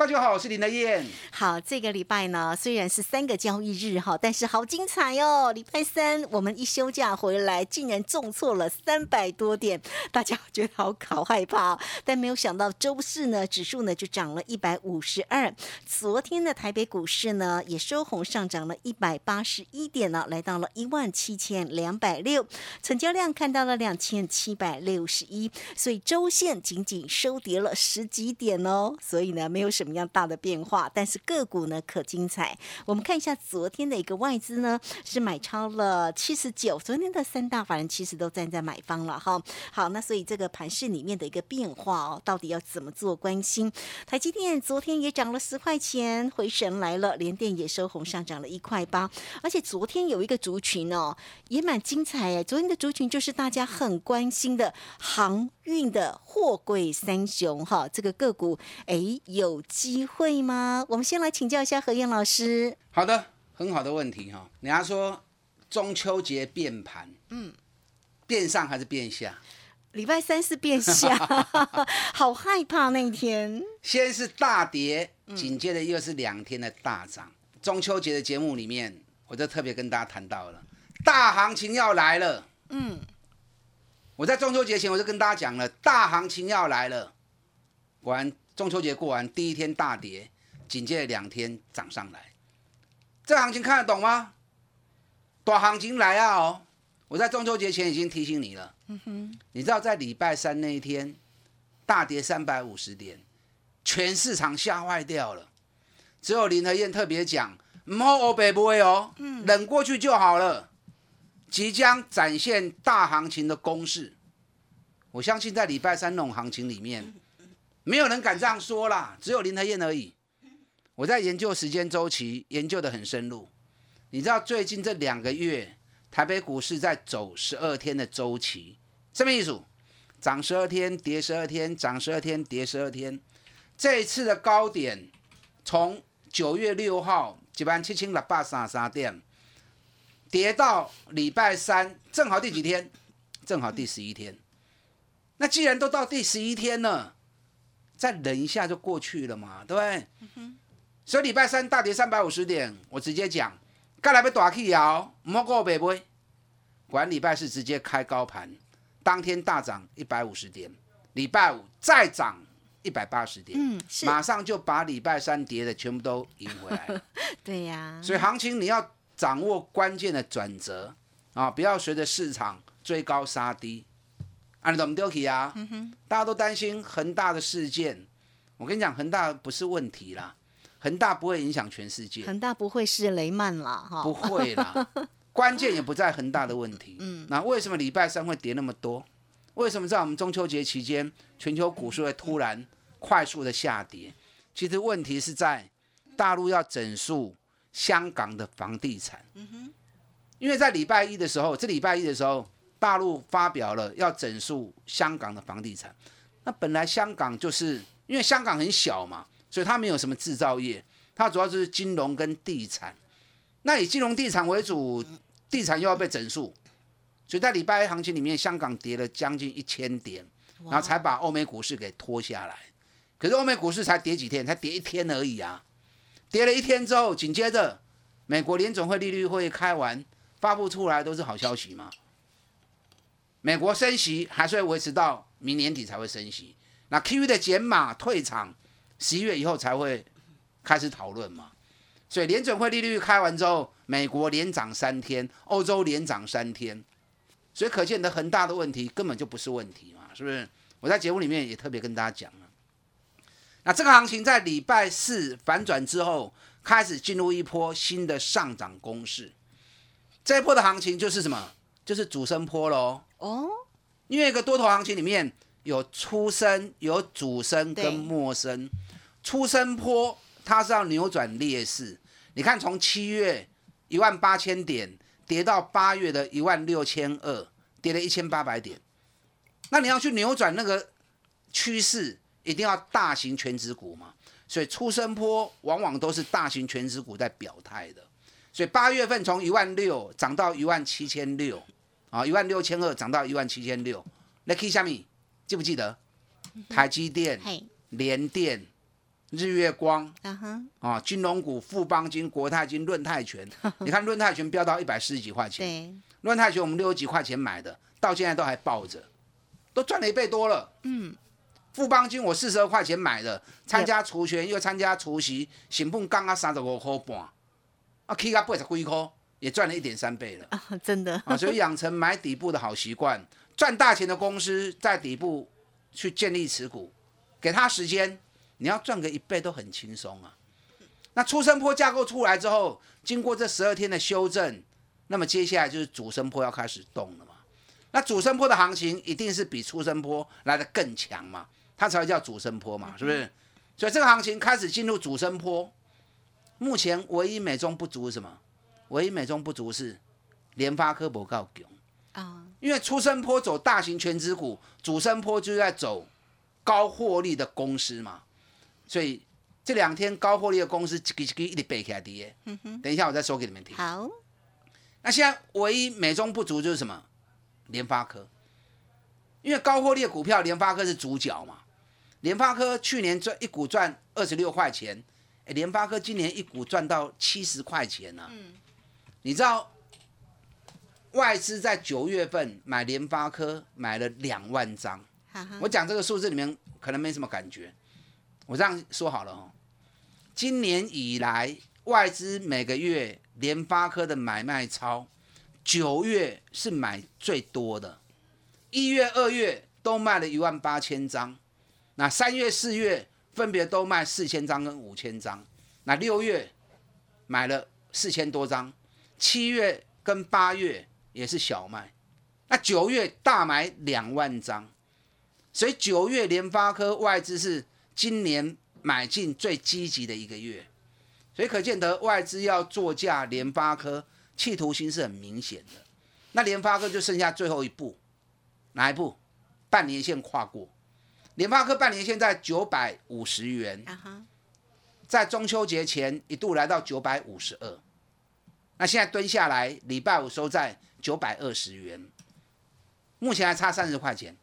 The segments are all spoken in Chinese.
大家好，我是林德燕。好，这个礼拜呢，虽然是三个交易日哈，但是好精彩哦。礼拜三我们一休假回来，竟然重挫了三百多点，大家觉得好好害怕。但没有想到周四呢，指数呢就涨了一百五十二。昨天的台北股市呢也收红，上涨了一百八十一点呢，来到了一万七千两百六，成交量看到了两千七百六十一，所以周线仅仅收跌了十几点哦。所以呢，没有什么。么样大的变化，但是个股呢可精彩。我们看一下昨天的一个外资呢是买超了七十九，昨天的三大法人其实都站在买方了哈。好，那所以这个盘市里面的一个变化哦，到底要怎么做关心？台积电昨天也涨了十块钱，回神来了，连电也收红上涨了一块八。而且昨天有一个族群哦，也蛮精彩哎。昨天的族群就是大家很关心的航运的货柜三雄哈，这个个股哎有。机会吗？我们先来请教一下何燕老师。好的，很好的问题哈。人家说中秋节变盘，嗯，变上还是变下？礼拜三是变下，好害怕那一天。先是大跌，紧接着又是两天的大涨。中秋节的节目里面，我就特别跟大家谈到了，大行情要来了。嗯，我在中秋节前我就跟大家讲了，大行情要来了。果然。中秋节过完，第一天大跌，紧接着两天涨上来，这行情看得懂吗？大行情来啊！哦，我在中秋节前已经提醒你了。嗯哼，你知道在礼拜三那一天大跌三百五十点，全市场吓坏掉了。只有林和燕特别讲，唔好欧北不会哦，冷过去就好了。即将展现大行情的攻势，我相信在礼拜三那种行情里面。没有人敢这样说啦，只有林和燕而已。我在研究时间周期，研究的很深入。你知道最近这两个月台北股市在走十二天的周期，什么意思？涨十二天，跌十二天，涨十二天，跌十二天。这一次的高点从九月六号一万七千六百三十三点，跌到礼拜三，正好第几天？正好第十一天。那既然都到第十一天了。再忍一下就过去了嘛，对不对？所以礼拜三大跌三百五十点，我直接讲，该来被大气摇，唔好过北杯。管礼拜四直接开高盘，当天大涨一百五十点，礼拜五再涨一百八十点，嗯，马上就把礼拜三跌的全部都赢回来了。对呀，所以行情你要掌握关键的转折啊，不要随着市场追高杀低。啊，你怎么丢弃啊？大家都担心恒大的事件。我跟你讲，恒大不是问题啦，恒大不会影响全世界。恒大不会是雷曼啦，哈，不会啦。关键也不在恒大的问题。嗯，那为什么礼拜三会跌那么多？为什么在我们中秋节期间，全球股市会突然快速的下跌？其实问题是在大陆要整肃香港的房地产。嗯哼，因为在礼拜一的时候，这礼拜一的时候。大陆发表了要整肃香港的房地产，那本来香港就是因为香港很小嘛，所以它没有什么制造业，它主要就是金融跟地产。那以金融地产为主，地产又要被整肃，所以在礼拜一行情里面，香港跌了将近一千点，然后才把欧美股市给拖下来。可是欧美股市才跌几天，才跌一天而已啊！跌了一天之后，紧接着美国联总会利率会开完，发布出来都是好消息嘛。美国升息还是会维持到明年底才会升息，那 Q E 的减码退场，十一月以后才会开始讨论嘛。所以联准会利率开完之后，美国连涨三天，欧洲连涨三天，所以可见的恒大的问题根本就不是问题嘛，是不是？我在节目里面也特别跟大家讲了。那这个行情在礼拜四反转之后，开始进入一波新的上涨攻势。这一波的行情就是什么？就是主升坡喽。哦，因为一个多头行情里面有初升、有主升跟末升。初升坡它是要扭转劣势。你看，从七月一万八千点跌到八月的一万六千二，跌了一千八百点。那你要去扭转那个趋势，一定要大型全指股嘛。所以出生坡往往都是大型全指股在表态的。所以八月份从一万六涨到一万七千六，啊，一万六千二涨到一万七千六。那 K 下面记不记得？台积电、联电、日月光啊哈，啊，金融股富邦金、国泰金、润泰全，你看润泰全飙到一百四十几块钱，对，润泰全我们六十几块钱买的，到现在都还抱着，都赚了一倍多了。嗯，富邦金我四十二块钱买的，参加除权又参加除息，成本刚刚三十五块半，啊，K 个八十几块，也赚了一点三倍了。啊，真的，啊，所以养成买底部的好习惯，赚大钱的公司在底部去建立持股，给他时间，你要赚个一倍都很轻松啊。那出生坡架构出来之后，经过这十二天的修正，那么接下来就是主升坡要开始动了嘛。那主升坡的行情一定是比出生坡来的更强嘛，它才会叫主升坡嘛，是不是？所以这个行情开始进入主升坡，目前唯一美中不足是什么？唯一美中不足是联发科不够强。啊，因为出生坡走大型全指股，主升坡就是在走高获利的公司嘛，所以这两天高获利的公司一个一个一直背起来跌。等一下我再说给你们听。好，那现在唯一美中不足就是什么？联发科，因为高获利的股票，联发科是主角嘛。联发科去年赚一股赚二十六块钱，哎，联发科今年一股赚到七十块钱呢、嗯你知道外资在九月份买联发科买了两万张，我讲这个数字里面可能没什么感觉，我这样说好了哦。今年以来，外资每个月联发科的买卖超，九月是买最多的，一月、二月都卖了一万八千张，那三月、四月分别都卖四千张跟五千张，那六月买了四千多张，七月跟八月也是小卖，那九月大买两万张。所以九月联发科外资是今年买进最积极的一个月，所以可见得外资要作价联发科，企图心是很明显的。那联发科就剩下最后一步，哪一步？半年线跨过，联发科半年线在九百五十元，在中秋节前一度来到九百五十二，那现在蹲下来，礼拜五收在九百二十元，目前还差三十块钱。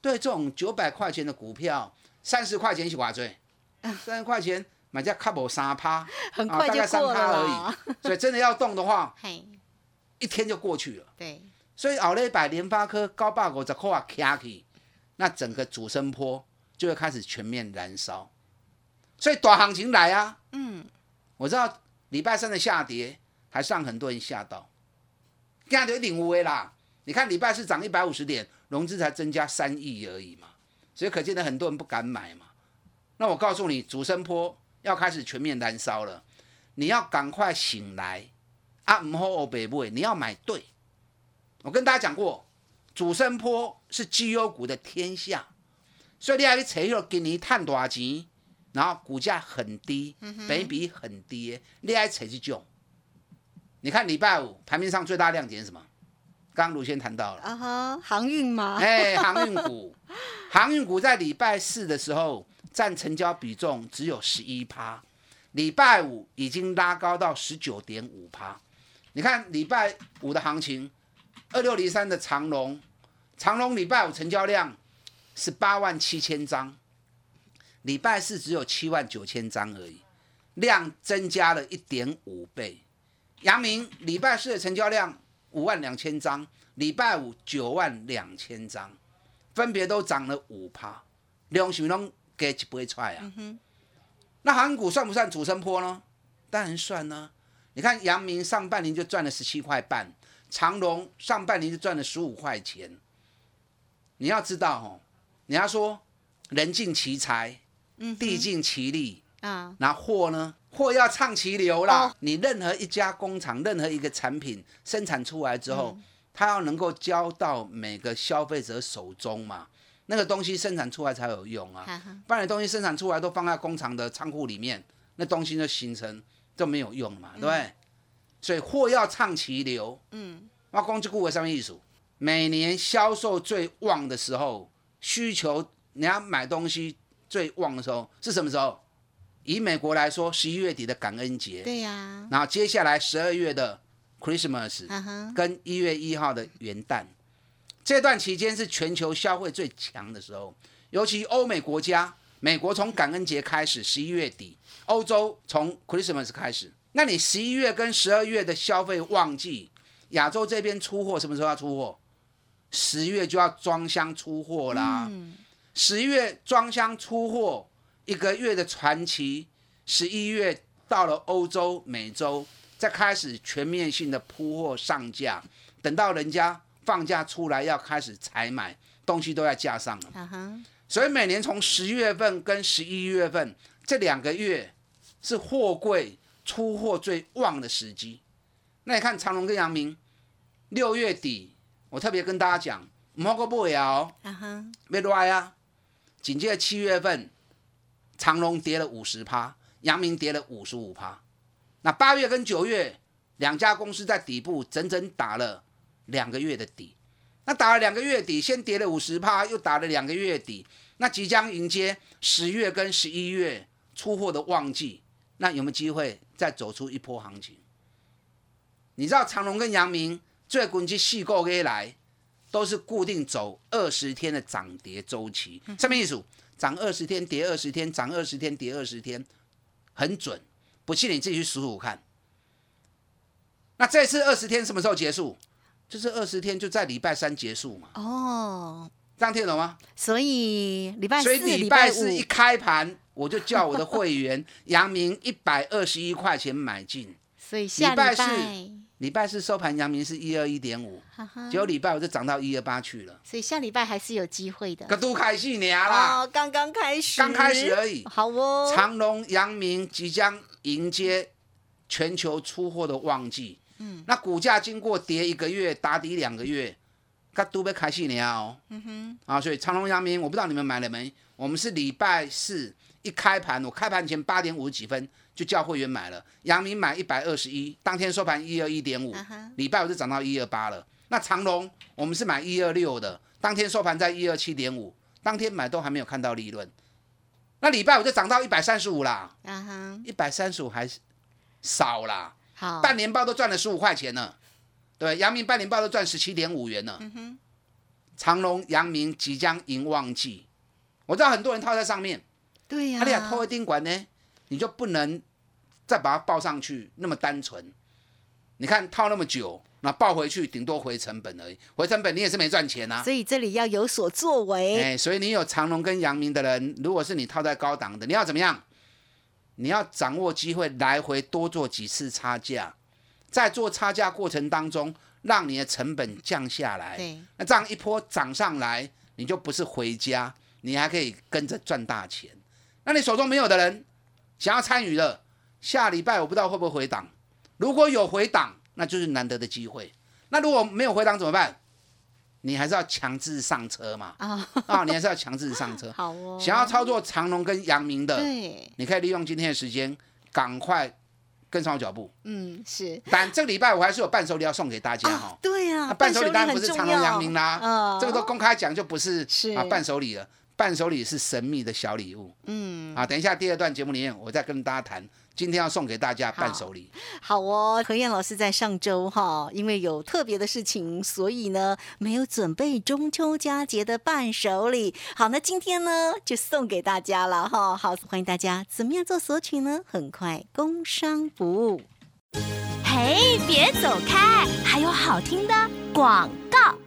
对这种九百块钱的股票，三十块钱是偌最，三十块钱买家卡无三趴，很快就过趴而，已。所以真的要动的话，嘿，一天就过去了。对，所以熬了一百联发科高百五十块啊卡起，那整个主升坡就会开始全面燃烧。所以短行情来啊，嗯，我知道礼拜三的下跌还是让很多人吓到，这样就一定有的啦。你看礼拜四涨一百五十点，融资才增加三亿而已嘛，所以可见得很多人不敢买嘛。那我告诉你，主升坡要开始全面燃烧了，你要赶快醒来啊！唔好欧北买，你要买对。我跟大家讲过，主升坡是绩优股的天下，所以你要去找迄个今年赚大钱，然后股价很低，本比很低，你爱找这种。你看礼拜五盘面上最大亮点是什么？刚刚卢先谈到了，啊哈，航运吗？哎，航运股，航运股在礼拜四的时候占成交比重只有十一趴，礼拜五已经拉高到十九点五趴。你看礼拜五的行情，二六零三的长龙，长龙礼拜五成交量是八万七千张，礼拜四只有七万九千张而已，量增加了一点五倍。阳明礼拜四的成交量五万两千张，礼拜五九万两千张，分别都涨了五趴，量是拢给一杯出来啊。那航股算不算主升坡呢？当然算呢、你看阳明上半年就赚了十七块半，长隆上半年就赚了十五块钱。你要知道哦，你要说人尽其才，嗯地尽其力，啊，那货呢？货要畅其流啦。哦你任何一家工厂，任何一个产品生产出来之后，嗯它要能够交到每个消费者手中嘛，那个东西生产出来才有用啊。哈哈，不然你东西生产出来都放在工厂的仓库里面，那东西就形成就没有用嘛，对不对？所以货要畅其流。嗯，我讲这句话什么意思？每年销售最旺的时候，需求你要买东西最旺的时候是什么时候？以美国来说，十一月底的感恩节，对呀，然后接下来十二月的 Christmas，跟一月一号的元旦，这段期间是全球消费最强的时候，尤其欧美国家，美国从感恩节开始，十一月底；欧洲从 Christmas 开始。那你十一月跟十二月的消费旺季，亚洲这边出货什么时候要出货？十月就要装箱出货啦。嗯，十月装箱出货，一个月的传奇，十一月到了欧洲、美洲，再开始全面性的铺货上架，等到人家放假出来要开始采买，东西都在架上了。所以每年从十月份跟十一月份这两个月是货柜出货最旺的时机。那你看长隆跟阳明，六月底我特别跟大家讲，唔好个不了。哈哈，要来啊！紧接着七月份，长隆跌了五十趴，阳明跌了五十五趴。那八月跟九月两家公司在底部整整打了两个月的底。那打了两个月底，先跌了五十趴，又打了两个月底。那即将迎接十月跟十一月出货的旺季，那有没有机会再走出一波行情？你知道长隆跟阳明最近这四个月来，都是固定走二十天的涨跌周期，什么意思？涨二十天，跌二十天，涨二十天，跌二十天，很准。不信你自己去数数看。那这次二十天什么时候结束？就是二十天就在礼拜三结束嘛，哦，这样听得懂吗？所以礼拜四、所以礼拜四一开盘，我就叫我的会员 杨明一百二十一块钱买进，所以下礼拜，四礼拜四收盘阳明是一二一点五，结，果礼拜五就涨到一二八去了，所以下礼拜还是有机会的。可都开戏年啦。哦，刚刚开始，刚开始而已好哦，长隆、阳明即将迎接全球出货的旺季。嗯，那股价经过跌一个月、打底两个月，它都被开戏年哦。嗯哼，啊，所以长隆、阳明，我不知道你们买了没？我们是礼拜四一开盘，我开盘前八点五十几分就叫会员买了，阳明买一百二十一，当天收盘一二一点五礼拜五就涨到一二八了。那长隆我们是买一二六的，当天收盘在一二七点五，当天买都还没有看到利润。那礼拜五就涨到一百三十五啦，一百三十五还是少啦，好，半年报都赚了十五块钱呢，对，阳明半年报都赚十七点五元呢。长隆、阳明即将迎旺季，我知道很多人套在上面，对呀、阿丽亚套一定管呢，你就不能再把它报上去那么单纯。你看套那么久，那报回去顶多回成本而已，回成本你也是没赚钱啊。所以这里要有所作为。哎，所以你有长隆跟阳明的人，如果是你套在高档的，你要怎么样？你要掌握机会，来回多做几次差价，在做差价过程当中，让你的成本降下来。对，那这样一波涨上来，你就不是回家，你还可以跟着赚大钱。那你手中没有的人，想要参与的，下礼拜我不知道会不会回档。如果有回档，那就是难得的机会。那如果没有回档怎么办？你还是要强制上车嘛。啊，啊，你还是要强制上车。好哦。想要操作长隆跟阳明的，对，你可以利用今天的时间，赶快跟上我脚步。嗯，是但这个礼拜我还是有伴手礼要送给大家哈、啊，对呀、那伴手礼当然不是长隆、阳明啦，嗯，这个都公开讲就不是是啊伴手礼了。伴手礼是神秘的小礼物嗯，啊。等一下第二段节目里面，我再跟大家谈今天要送给大家伴手礼。好哦。何燕老师在上周哈，因为有特别的事情，所以呢没有准备中秋佳节的伴手礼。好，那今天呢就送给大家了哈。好，欢迎大家怎么样做索取呢？很快工商服务。嘿，别走开，还有好听的广告。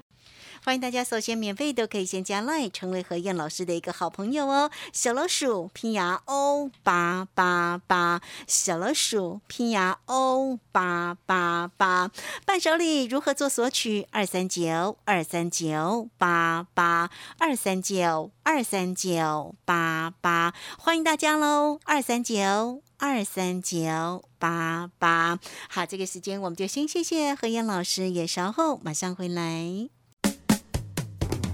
欢迎大家首先免费都可以先加 line 成为何燕老师的一个好朋友哦。小老鼠拼牙 O 八八八，小老鼠拼牙 O 八八八。伴手礼如何做索取？二三九二三九八八二三九二三九八八，欢迎大家喽！二三九二三九八八。好，这个时间我们就先谢谢何燕老师，也稍后马上回来。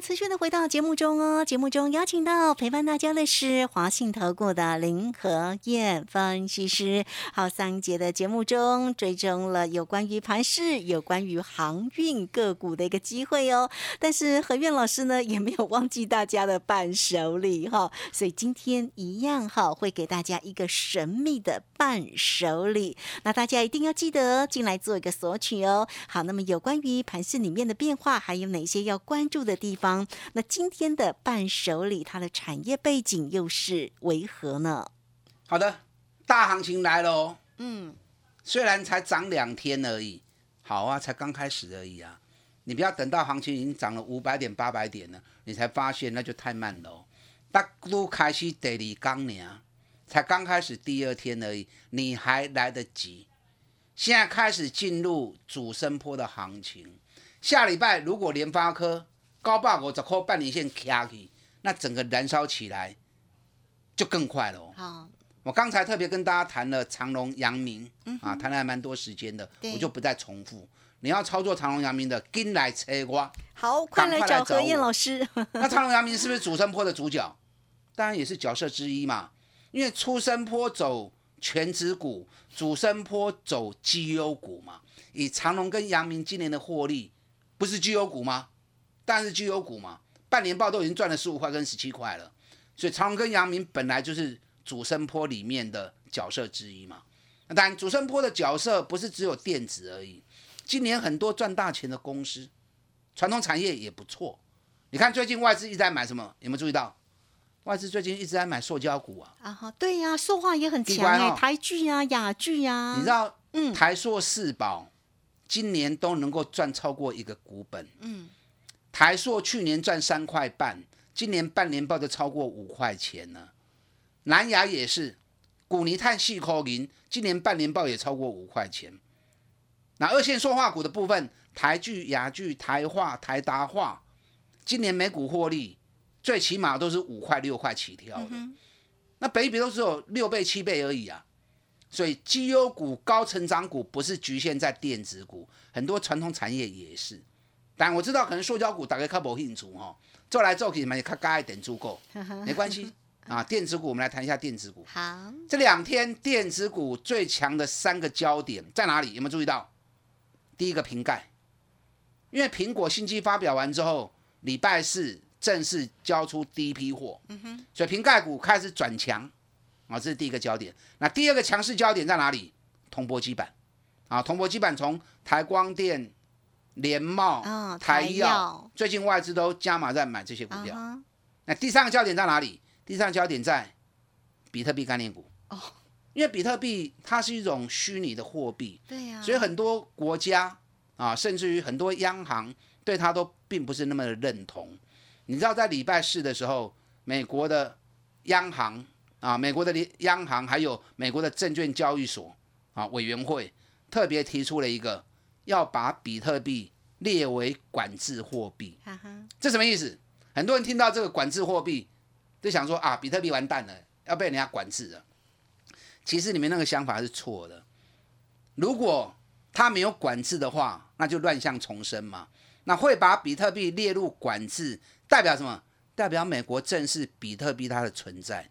持续的回到节目中哦。节目中邀请到陪伴大家的是华信投顾的林和燕分析师。好，上一节的节目中追踪了有关于盘市、有关于航运个股的一个机会哦。但是何燕老师呢也没有忘记大家的伴手礼哈，所以今天一样哈会给大家一个神秘的伴手礼。那大家一定要记得进来做一个索取哦。好，那么有关于盘市里面的变化，还有哪些要关注的？地方，那今天的伴手礼，它的产业背景又是为何呢？好的，大行情来了哦。嗯，虽然才涨两天而已，好啊，才刚开始而已啊。你不要等到行情已经涨了五百点、八百点了，你才发现那就太慢了。大都开始第二刚年，才刚开始第二天而已，你还来得及。现在开始进入主升坡的行情，下礼拜如果联发科。高八五十块半年线卡起，那整个燃烧起来就更快了。好，我刚才特别跟大家谈了长隆、阳明，啊，谈了还蛮多时间的，我就不再重复。你要操作长隆、阳明的，跟来车瓜。好，快来找何燕老师。那长隆、阳明是不是主升坡的主角？当然也是角色之一嘛。因为出升坡走全指股，主升坡走绩优股嘛。以长隆跟阳明今年的获利，不是绩优股吗？但是绩优股嘛，半年报都已经赚了十五块跟十七块了，所以长隆跟阳明本来就是主升坡里面的角色之一嘛。那当然，主升坡的角色不是只有电子而已，今年很多赚大钱的公司，传统产业也不错。你看最近外资一直在买什么？有没有注意到？外资最近一直在买塑胶股啊。啊哈，对呀，塑化也很强哎，台剧啊、雅剧啊。你知道，嗯，台塑四宝今年都能够赚超过一个股本，嗯。台塑去年赚三块半，今年半年报就超过五块钱了。南亚也是，古尼碳细科银今年半年报也超过五块钱。那二线塑化股的部分，台剧、雅剧、台化、台达化，今年每股获利最起码都是五块六块起跳的。那北比都只有六倍七倍而已啊。所以绩优股、高成长股不是局限在电子股，很多传统产业也是。但我知道可能塑胶股大概较无兴趣哈，做来做去嘛也较加一点足够，没关系啊。电子股我们来谈一下电子股。好，这两天电子股最强的三个焦点在哪里？有没有注意到？第一个瓶盖，因为苹果新机发表完之后，礼拜四正式交出第一批货，嗯哼，所以瓶盖股开始转强啊，这是第一个焦点。那第二个强势焦点在哪里？铜箔基板啊，铜箔基板从台光电。联茂、台药，最近外资都加码在买这些股票。那第三个焦点在哪里？第三个焦点在比特币概念股。哦，因为比特币它是一种虚拟的货币，对呀，所以很多国家啊，甚至于很多央行对它都并不是那么的认同。你知道，在礼拜四的时候，美国的央行啊，美国的央行还有美国的证券交易所啊委员会特别提出了一个。要把比特币列为管制货币，这什么意思？很多人听到这个管制货币，就想说啊，比特币完蛋了，要被人家管制了。其实你们那个想法是错的。如果他没有管制的话，那就乱象丛生嘛。那会把比特币列入管制，代表什么？代表美国正视比特币它的存在，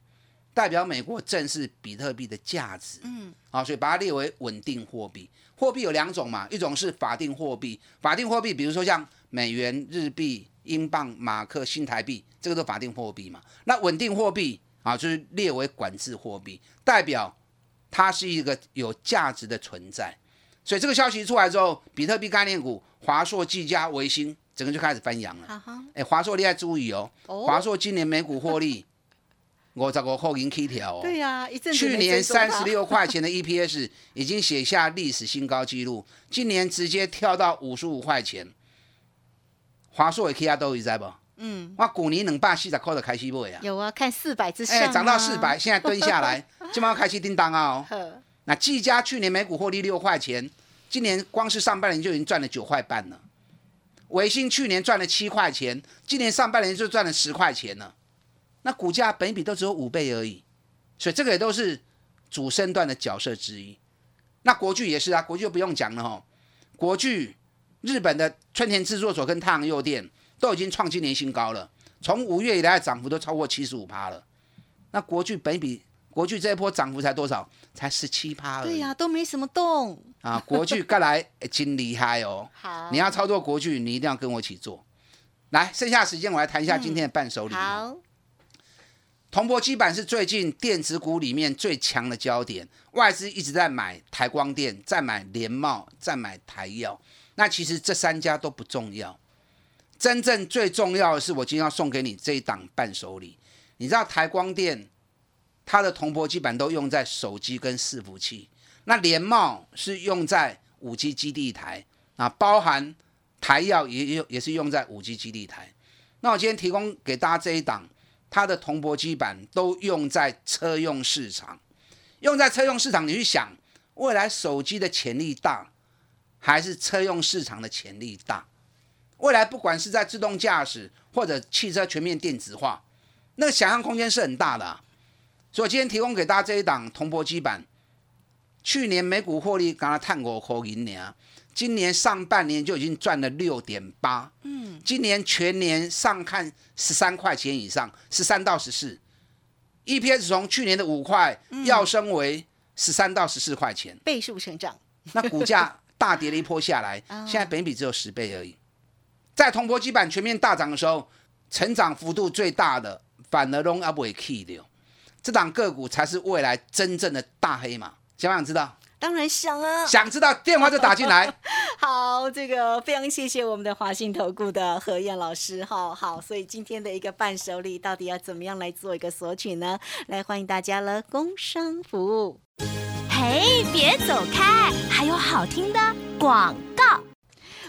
代表美国正视比特币的价值。嗯，好，所以把它列为稳定货币。货币有两种嘛，一种是法定货币，法定货币比如说像美元、日币、英镑、马克、新台币，这个都法定货币嘛。那稳定货币啊，就是列为管制货币，代表它是一个有价值的存在。所以这个消息出来之后，比特币概念股华硕、技嘉、维新整个就开始翻扬了。哈哈，哎，华硕你要注意哦，哦华硕今年每股获利五十五块银 K 条哦。对呀，一阵去年三十六块钱的 EPS 已经写下历史新高纪录，今年直接跳到五十五块钱。华硕的 K 啊都有在不？嗯，我去年两百四十块的开始买啊，有啊，看四百之上、哎，啊，涨到四百，现在蹲下来，今晚要开始叮当啊哦。呵。那技嘉去年每股获利六块钱，今年光是上半年就已经赚了九块半了。伟星去年赚了七块钱，今年上半年就赚了十块钱了。那股价本比都只有五倍而已，所以这个也都是主升段的角色之一。那国巨也是啊，国巨就不用讲了哈。国巨日本的春田制作所跟太阳诱电都已经创今年新高了，从五月以来的涨幅都超过七十五趴了。那国巨本比国巨这一波涨幅才多少？才十七趴而已。对呀、都没什么动。啊，国巨该来哎真厉害哦！好，你要操作国巨，你一定要跟我一起做。来，剩下时间我来谈一下今天的伴手礼。好，铜箔基板是最近电子股里面最强的焦点，外资一直在买台光电，在买联茂，在买台药。那其实这三家都不重要，真正最重要的是我今天要送给你这一档伴手礼。你知道台光电它的铜箔基板都用在手机跟伺服器，那联茂是用在五 G 基地台啊，包含台药也也也是用在五 G 基地台。那我今天提供给大家这一档。它的铜箔基板都用在车用市场，用在车用市场，你去想，未来手机的潜力大，还是车用市场的潜力大？未来不管是在自动驾驶或者汽车全面电子化，那个想象空间是很大的、所以今天提供给大家这一档铜箔基板，去年每股获利刚刚探过口银年，今年上半年就已经赚了六点八，嗯，今年全年上看十三块钱以上，十三到十四，EPS 从去年的五块要升为十三到十四块钱，倍数成长。那股价大跌了一波下来，哦现在本比只有十倍而已。在铜箔基板全面大涨的时候，成长幅度最大的反而拢阿不会 key 的，这档个股才是未来真正的大黑马。想不想知道？当然想啊！想知道电话就打进来。好，这个非常谢谢我们的华信投顾的何燕老师哈。好，所以今天的一个伴手礼到底要怎么样来做一个索取呢？来欢迎大家了，工商服务。嘿，别走开，还有好听的广告。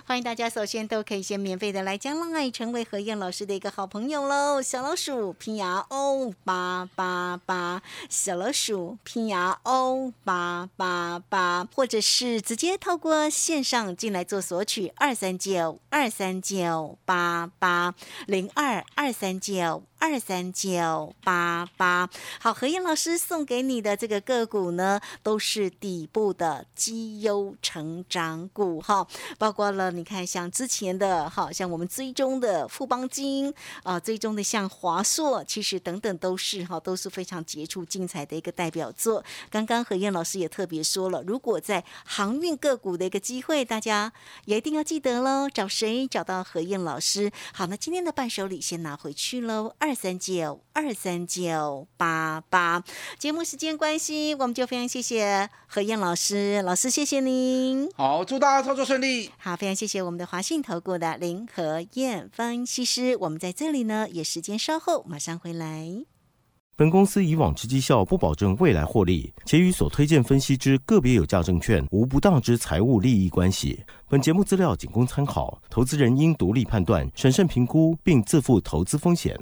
欢迎大家，首先都可以先免费的来加 line，成为何燕老师的一个好朋友喽。小老鼠拼牙 O 八八八，小老鼠拼牙 O 八八八，或者是直接透过线上进来做索取，二三九二三九八八零二二三九。二三九八八，好，何燕老师送给你的这个个股呢，都是底部的绩优成长股哈，包括了你看像之前的哈，像我们追踪的富邦金啊，追踪的像华硕，其实等等都是哈，都是非常杰出精彩的一个代表作。刚刚何燕老师也特别说了，如果在航运个股的一个机会，大家也一定要记得喽，找谁？找到何燕老师。好，那今天的伴手礼先拿回去喽，二三九二三九八八。节目时间关系，我们就非常谢谢何燕老师，老师谢谢您。好，祝大家操作顺利。好，非常谢谢我们的华信投顾的林何燕分析师。我们在这里呢，也时间稍后马上回来。本公司以往之绩效不保证未来获利，且与所推荐分析之个别有价证券无不当之财务利益关系。本节目资料仅供参考，投资人应独立判断、审慎评估，并自负投资风险。